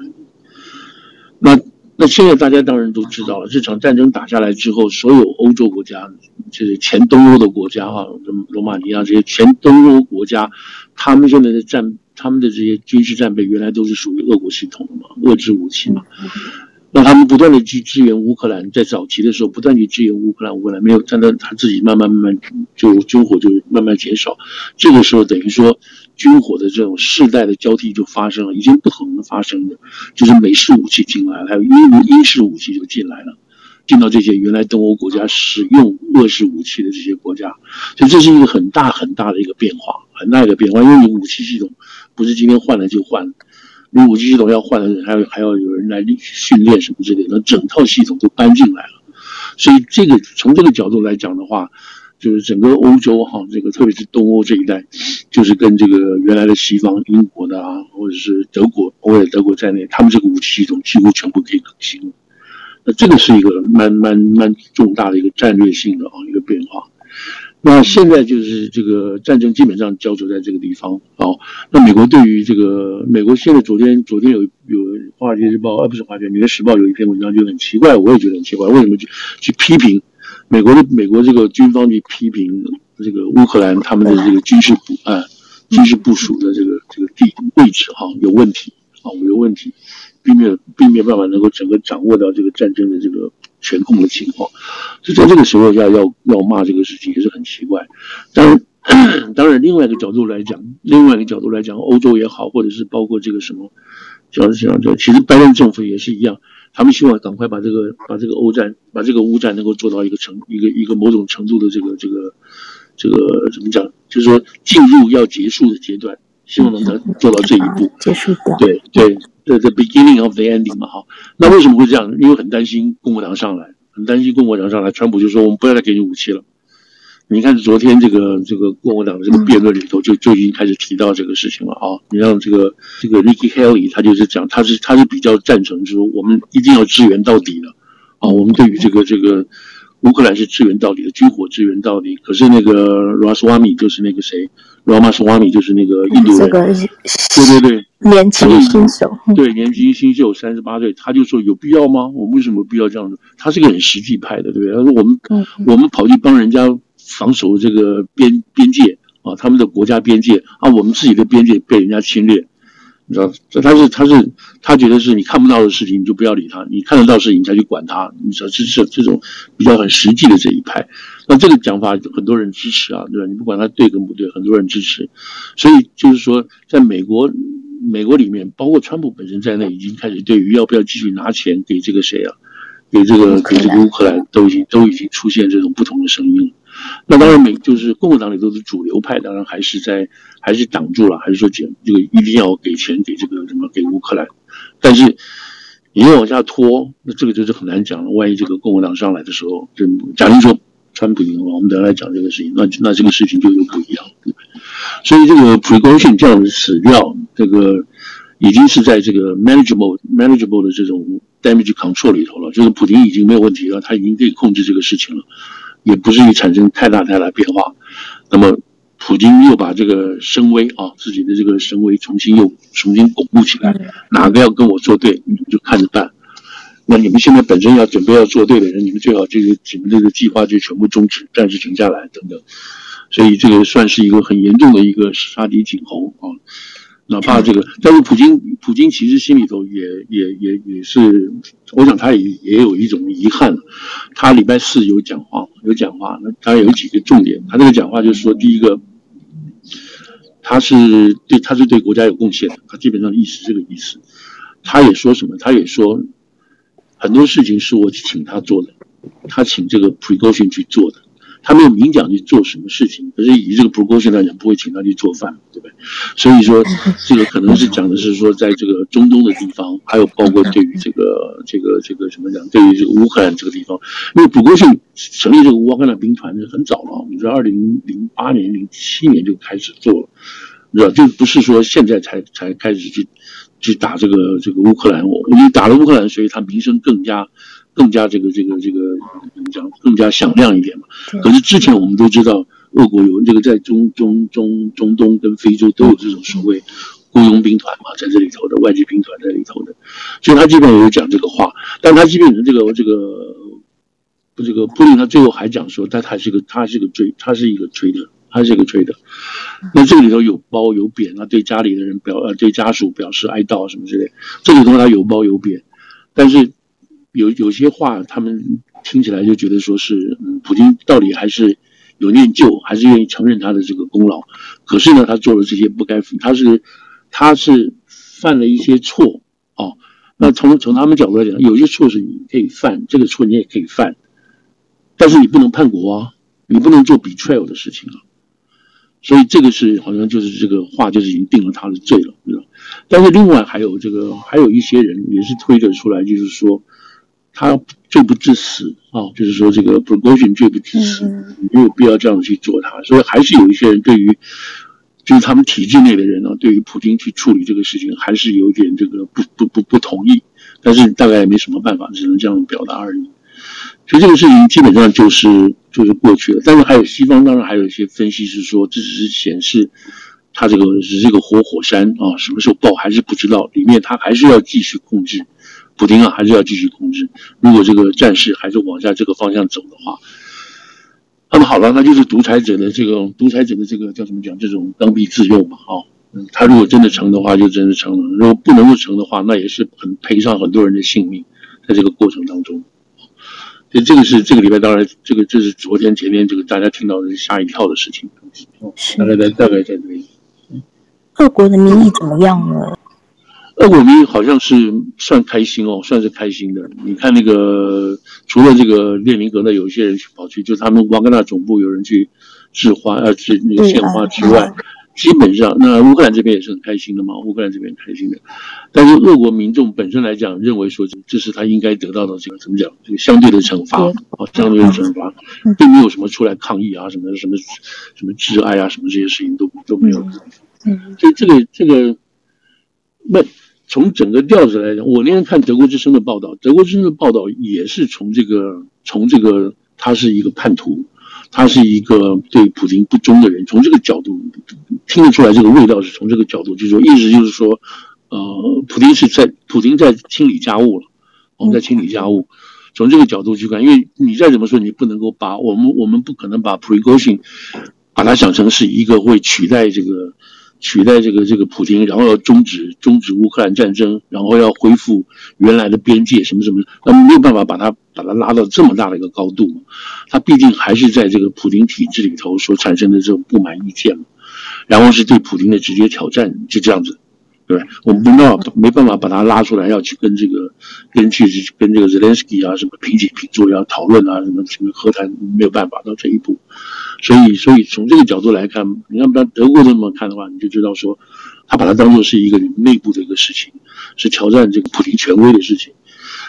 Speaker 2: 那。那现在大家当然都知道了，这场战争打下来之后，所有欧洲国家，就是前东欧的国家哈，罗马尼亚这些前东欧国家，他们现在的战，他们的这些军事战备原来都是属于俄国系统的嘛，遏制武器嘛。那他们不断的去支援乌克兰，在早期的时候不断去支援乌克兰，乌克兰没有，但他他自己慢慢慢慢就军火就慢慢减少，这个时候等于说。军火的这种世代的交替就发生了，已经不可能发生的，就是美式武器进来了，还有英英式武器就进来了，进到这些原来东欧国家使用俄式武器的这些国家，所以这是一个很大很大的一个变化，很大一个变化，因为你武器系统不是今天换了就换。你武器系统要换的，还要还要有人来训练什么之类的，那整套系统都搬进来了。所以这个从这个角度来讲的话，就是整个欧洲哈，这个特别是东欧这一带，就是跟这个原来的西方英国的啊，或者是德国，包括德国在内，他们这个武器系统几乎全部可以更新了。那这个是一个蛮蛮蛮重大的一个战略性的啊一个变化。那现在就是这个战争基本上焦灼在这个地方啊。那美国对于这个美国现在昨天昨天有有《华尔街日报》而不是《华尔街》，《纽约时报》有一篇文章就很奇怪，我也觉得很奇怪，为什么去去批评美国的美国这个军方去批评这个乌克兰他们的这个军事部啊军事部署的这个这个地位置哈有问题啊有问题。并没有，并没有办法能够整个掌握到这个战争的这个全控的情况，就在这个时候要要要骂这个事情也是很奇怪。当然，[clears throat] 当然，另外一个角度来讲，另外一个角度来讲，欧洲也好，或者是包括这个什么，讲讲讲，其实拜登政府也是一样，他们希望赶快把这个把这个欧战，把这个乌战能够做到一个程一个一个某种程度的这个这个这个怎么讲，就是说进入要结束的阶段，希望能够做到这一步
Speaker 1: 结束的，
Speaker 2: 对对。The beginning of the ending 嘛，哈，那为什么会这样？因为很担心共和党上来，很担心共和党上来，川普就说我们不要再给你武器了。你看昨天这个这个共和党的这个辩论里头就就已经开始提到这个事情了啊。你让这个这个 Ricky Haley 他就是讲，他是他是比较赞成，就是说我们一定要支援到底的啊。我们对于这个这个乌克兰是支援到底的，军火支援到底。可是那个 Ramaswamy 就是那个谁，Ramaswamy 就是那个印度人，对对对。
Speaker 1: 年轻新秀，
Speaker 2: 对，年轻新秀，三十八岁，他就说有必要吗？我们为什么必要这样子？他是个很实际派的，对不对？他说我们，我们跑去帮人家防守这个边边界啊，他们的国家边界啊，我们自己的边界被人家侵略，你知道？这他是他是他觉得是你看不到的事情，你就不要理他；你看得到事情，你才去管他。你知道，这是这种比较很实际的这一派。那这个讲法很多人支持啊，对吧？你不管他对跟不对，很多人支持。所以就是说，在美国。美国里面，包括川普本身在内，已经开始对于要不要继续拿钱给这个谁啊，给这个给这个乌克兰，都已经都已经出现这种不同的声音了。那当然，美就是共和党里头的主流派，当然还是在还是挡住了，还是说减这个一定要给钱给这个什么给乌克兰。但是你要往下拖，那这个就是很难讲了。万一这个共和党上来的时候，就假如说川普赢了，我们等下来讲这个事情，那那这个事情就又不一样。对不对所以这个 Prigozhin 这样的死掉，这个已经是在这个 manageable manageable 的这种 damage control 里头了，就是普京已经没有问题了，他已经可以控制这个事情了，也不至于产生太大太大变化。那么普京又把这个声威啊，自己的这个声威重新又重新巩固起来，哪个要跟我作对，你们就看着办。那你们现在本身要准备要作对的人，你们最好这个你们这个计划就全部终止，暂时停下来等等。所以这个算是一个很严重的一个杀敌儆猴啊，哪怕这个，但是普京普京其实心里头也也也也是，我想他也也有一种遗憾。他礼拜四有讲话，有讲话，那他有几个重点。他这个讲话就是说，第一个，他是对他是对国家有贡献的，他基本上意思这个意思。他也说什么？他也说很多事情是我请他做的，他请这个 Precaution 去做的。他没有明讲去做什么事情，可是以这个 Prigozhin 来讲，不会请他去做饭，对不对？所以说，[laughs] 这个可能是讲的是说，在这个中东的地方，还有包括对于这个这个这个什么讲，对于这个乌克兰这个地方，因为 Prigozhin 成立这个乌克兰兵团是很早了，你知道，二零零八年、零七年就开始做了，你知道，就不是说现在才才开始去去打这个这个乌克兰，我你打了乌克兰，所以他名声更加。更加这个这个这个怎么讲？更加响亮一点嘛。可是之前我们都知道，俄国有这个在中中中中东跟非洲都有这种所谓雇佣兵团嘛，在这里头的外籍兵团在里头的，所以他基本上有讲这个话。但他基本上这个这个不这个普丁他最后还讲说，他还是个他是个追他是一个吹的，他是一个吹的。那这个里头有褒有贬啊，对家里的人表呃对家属表示哀悼什么之类，这里头他有褒有贬，但是。有有些话，他们听起来就觉得说是，嗯，普京到底还是有念旧，还是愿意承认他的这个功劳。可是呢，他做了这些不该，他是他是犯了一些错哦。那从从他们角度来讲，有些错是你可以犯，这个错你也可以犯，但是你不能叛国啊，你不能做 betrayal 的事情啊。所以这个是好像就是这个话就是已经定了他的罪了，但是另外还有这个还有一些人也是推得出来，就是说他罪不至死啊，就是说这个 Prigozhin 罪不至死，没有必要这样去做他。所以还是有一些人对于就是他们体制内的人呢，对于普京去处理这个事情还是有点这个不不不不同意，但是大概也没什么办法，只能这样表达而已。所以这个事情基本上就是就是过去了，但是还有西方当然还有一些分析是说，这只是显示他这个是这个活火山啊，什么时候爆还是不知道，里面他还是要继续控制，普丁啊还是要继续控制。如果这个战事还是往下这个方向走的话，那么好了，那就是独裁者的这个独裁者的这个叫什么讲？这种刚愎自用嘛，啊，嗯，他如果真的成的话，就真的成了；如果不能够成的话，那也是很赔上很多人的性命，在这个过程当中。所以这个是这个礼拜，当然这个这是昨天前天这个大家听到的吓一跳的事情。大概在大概在这里。
Speaker 1: 各国的民意怎么样呢？
Speaker 2: 俄国民意好像是算开心哦，算是开心的。你看那个，除了这个列宁格勒有一些人去跑去，就他们瓦格纳总部有人去致花，呃，致那个献花之外。基本上，那乌克兰这边也是很开心的嘛。乌克兰这边很开心的，但是俄国民众本身来讲，认为说这这是他应该得到的这个怎么讲？这个相对的惩罚啊，相对的惩罚，并没有什么出来抗议啊，什么什么什么挚爱啊，什么这些事情都都没有。嗯，所以这个这个，那从整个调子来讲，我那天看德国之声的报道，德国之声的报道也是从这个从这个他是一个叛徒。他是一个对普京不忠的人，从这个角度听得出来，这个味道是从这个角度，就是说，意思就是说，呃，普京是在普京在清理家务了，我们在清理家务，从这个角度去看，因为你再怎么说，你不能够把我们，我们不可能把 p r e g o s i n 把它想成是一个会取代这个。取代这个这个普京，然后要终止终止乌克兰战争，然后要恢复原来的边界什么什么，那没有办法把他把他拉到这么大的一个高度嘛？他毕竟还是在这个普京体制里头所产生的这种不满意见嘛，然后是对普京的直接挑战，就这样子，对？我们没办法没办法把他拉出来，要去跟这个跟去跟这个泽连斯基啊什么平起平坐，要讨论啊什么什么和谈，没有办法到这一步。所以，所以从这个角度来看，你要不然德国这么看的话，你就知道说，他把它当做是一个内部的一个事情，是挑战这个普京权威的事情。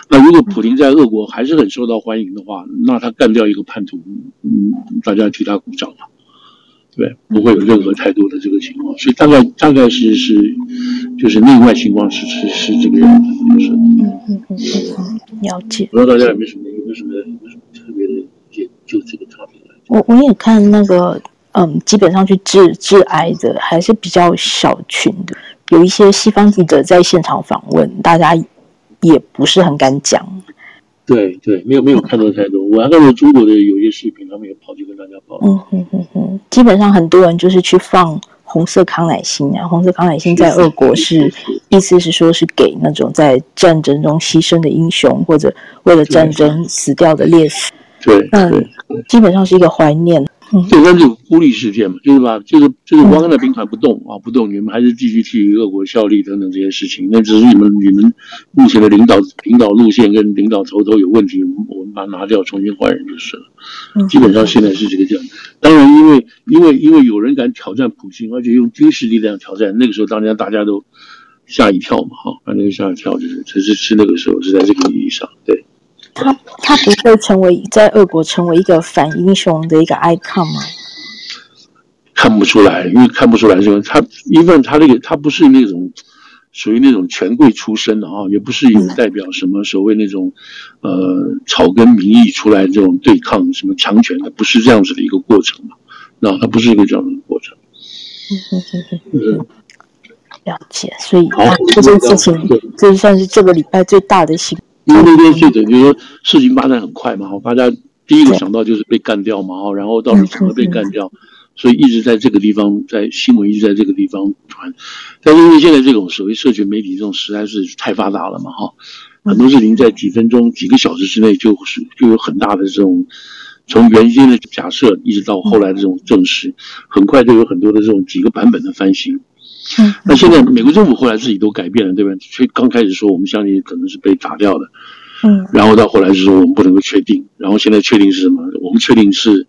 Speaker 2: 那如果普京在俄国还是很受到欢迎的话，那他干掉一个叛徒，嗯，大家替他鼓掌嘛，对，不会有任何太多的这个情况。所以大概大概是是，就是内外情况是是是这个样子，就是嗯嗯嗯嗯，
Speaker 1: 了解。
Speaker 2: 不知道大家有没有什么有没有什么有没有什么特别的解，就这个差别。
Speaker 1: 我我也看那个，嗯，基本上去治致癌的还是比较小群的，有一些西方记者在现场访问，大家也不是很敢讲。
Speaker 2: 对对，没有没有看到太多。嗯、我还看到中国的有些视频，他们也跑去跟大家报。
Speaker 1: 嗯嗯嗯嗯，基本上很多人就是去放红色康乃馨啊，红色康乃馨在俄国是，意思是说是给那种在战争中牺牲的英雄，或者为了战争死掉的烈士。
Speaker 2: 对，嗯，
Speaker 1: 基本上是一个怀念。
Speaker 2: 这个孤立事件嘛，就是把，就是就是瓦格纳兵团不动啊，不动，你们还是继续替俄国效力等等这些事情。那只是你们你们目前的领导领导路线跟领导头头有问题，我们把它拿掉，重新换人就是了。基本上现在是这个样。当然，因为因为因为有人敢挑战普京，而且用军事力量挑战，那个时候当然大家都吓一跳嘛，哈，反正吓一跳就是，只是是那个时候是在这个意义上，对。
Speaker 1: 他他不会成为在俄国成为一个反英雄的一个 icon 吗？
Speaker 2: 看不出来，因为看不出来，这个他因为他那个他不是那种属于那种权贵出身的啊，也不是有代表什么所谓那种呃草根民意出来这种对抗什么强权的，不是这样子的一个过程嘛？那他不是一个这样的过程。嗯嗯嗯嗯嗯，
Speaker 1: 了解。所以这件事情，这算是这个礼拜最大的新闻。
Speaker 2: 因为那天是等于说事情发展很快嘛，哈，大家第一个想到就是被干掉嘛，哈，然后到底怎么被干掉，所以一直在这个地方，在新闻一直在这个地方传。但是因为现在这种所谓社群媒体这种实在是太发达了嘛，哈，很多事情在几分钟、几个小时之内就是就有很大的这种，从原先的假设一直到后来的这种证实，很快就有很多的这种几个版本的翻新。嗯，那现在美国政府后来自己都改变了，对吧？所以刚开始说我们相信可能是被打掉的，嗯，然后到后来是说我们不能够确定，然后现在确定是什么？我们确定是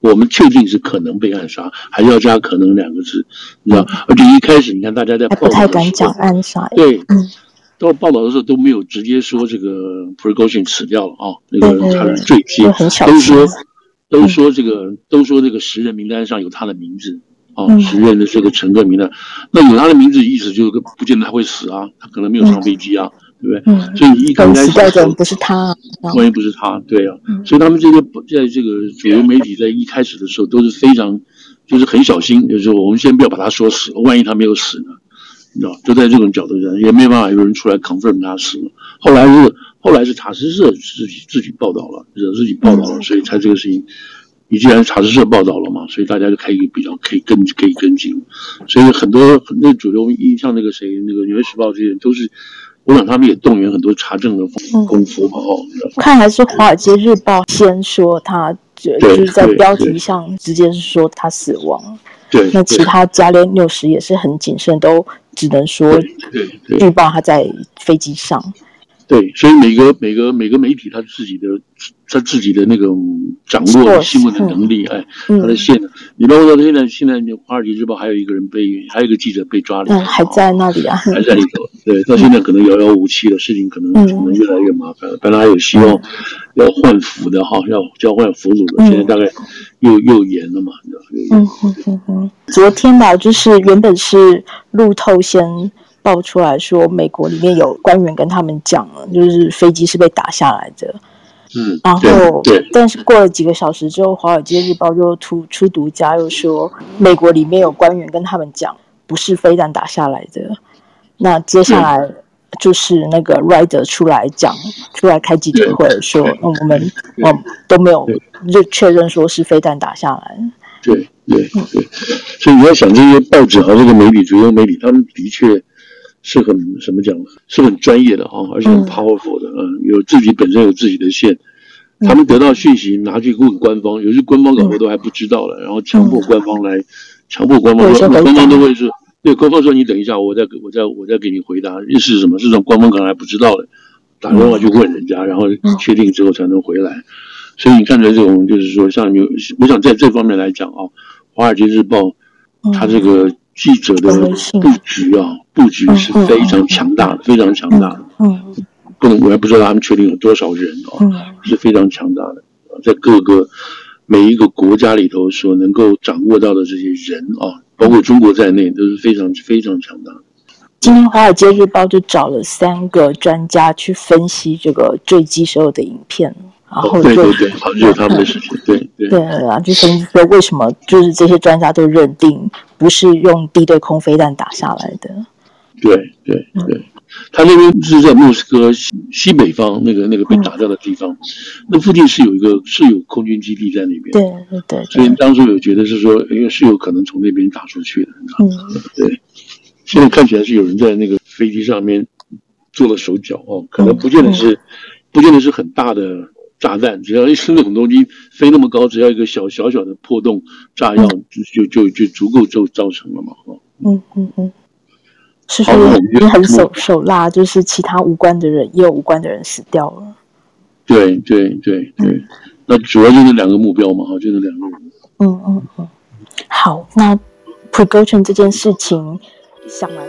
Speaker 2: 我们确定是可能被暗杀，还是要加可能两个字，你知道？而且一开始你看大家在报道的时候，
Speaker 1: 不太敢讲暗杀，
Speaker 2: 对，嗯，到报道的时候都没有直接说这个 Prigozhin 死掉了啊，那个他是坠机，都说都说这个都说这个十人名单上有他的名字。哦，十人的这个陈克明呢，那有他的名字，意思就是不见得他会死啊，他可能没有上飞机啊，对不对？嗯，所以一开始
Speaker 1: 死掉的不是他，
Speaker 2: 万一不是他，对啊，所以他们这个在这个主流媒体在一开始的时候都是非常，就是很小心，就是我们先不要把他说死，万一他没有死呢，你知道，就在这种角度上，也没办法有人出来 confirm 他死了。后来是后来是塔斯社自己自己报道了，惹自己报道了，所以才这个事情。你既然塔斯社报道了嘛，所以大家就可以比较可以跟可以跟进，所以很多很多主流，像那个谁，那个《纽约时报》这些人都是，我想他们也动员很多查证的功夫嘛。哦、嗯，
Speaker 1: 看还是《华尔街日报》先说他，就就是在标题上直接是说他死亡。
Speaker 2: 对，
Speaker 1: 那其他加联纽时也是很谨慎，都只能说预报他在飞机上。
Speaker 2: 对，所以每个每个每个媒体他自己的他自己的那个掌握新闻的能力，哎，他的线，你包括到现在现在《华尔街日报》还有一个人被，还有一个记者被抓了，
Speaker 1: 嗯，还在那里啊，
Speaker 2: 还在里头。对，到现在可能遥遥无期了，事情可能可能越来越麻烦了。本来还有希望要换俘的哈，要交换俘虏的，现在大概又又严了嘛，你知道？嗯
Speaker 1: 嗯嗯嗯。昨天吧，就是原本是路透先。爆出来说，美国里面有官员跟他们讲了，就是飞机是被打下来的。
Speaker 2: 嗯，
Speaker 1: 然后，但是过了几个小时之后，《华尔街日报》就出出独家，又说美国里面有官员跟他们讲，不是飞弹打下来的。那接下来就是那个 Rider 出来讲，出来开记者会说，嗯，我们我都没有就确认说是飞弹打下来。
Speaker 2: 对对对，所以你要想这些报纸和这个媒体，主流媒体，他们的确。是很什么讲？是很专业的啊，而且很 powerful 的，嗯，有自己本身有自己的线，他们得到讯息拿去问官方，有些官方搞不好都还不知道了，然后强迫官方来，强迫官方说，官方都会说，对，官方说你等一下，我再我再我再给你回答，是什么？是这种官方可能还不知道的，打电话去问人家，然后确定之后才能回来。所以你看出来这种就是说，像你，我想在这方面来讲啊，《华尔街日报》它这个。记者的布局啊，布局是非常强大的，非常强大的。嗯，不能，我还不知道他们确定有多少人啊，是非常强大的。在各个每一个国家里头所能够掌握到的这些人啊，包括中国在内，都是非常非常强大的。
Speaker 1: 今天《华尔街日报》就找了三个专家去分析这个坠机时候的影片。然后
Speaker 2: 对对对，好就是他们的事情，对对对
Speaker 1: 啊，就分析说为什么就是这些专家都认定不是用地对空飞弹打下来的。
Speaker 2: 对对对，他那边是在莫斯科西西北方那个那个被打掉的地方，那附近是有一个是有空军基地在那边。
Speaker 1: 对对对，
Speaker 2: 所以当初有觉得是说，因为是有可能从那边打出去的。嗯，对。现在看起来是有人在那个飞机上面做了手脚哦，可能不见得是不见得是很大的。炸弹只要一是那种东西飞那么高，只要一个小小小的破洞，炸药就就就就足够就造成了嘛，哦，
Speaker 1: 嗯嗯嗯，是说也很手手辣，就是其他无关的人也有无关的人死掉了。
Speaker 2: 对对对对，那主要就是两个目标嘛，哈，就是两个人。
Speaker 1: 嗯嗯嗯，好，那 Prigozhin 这件事情想完。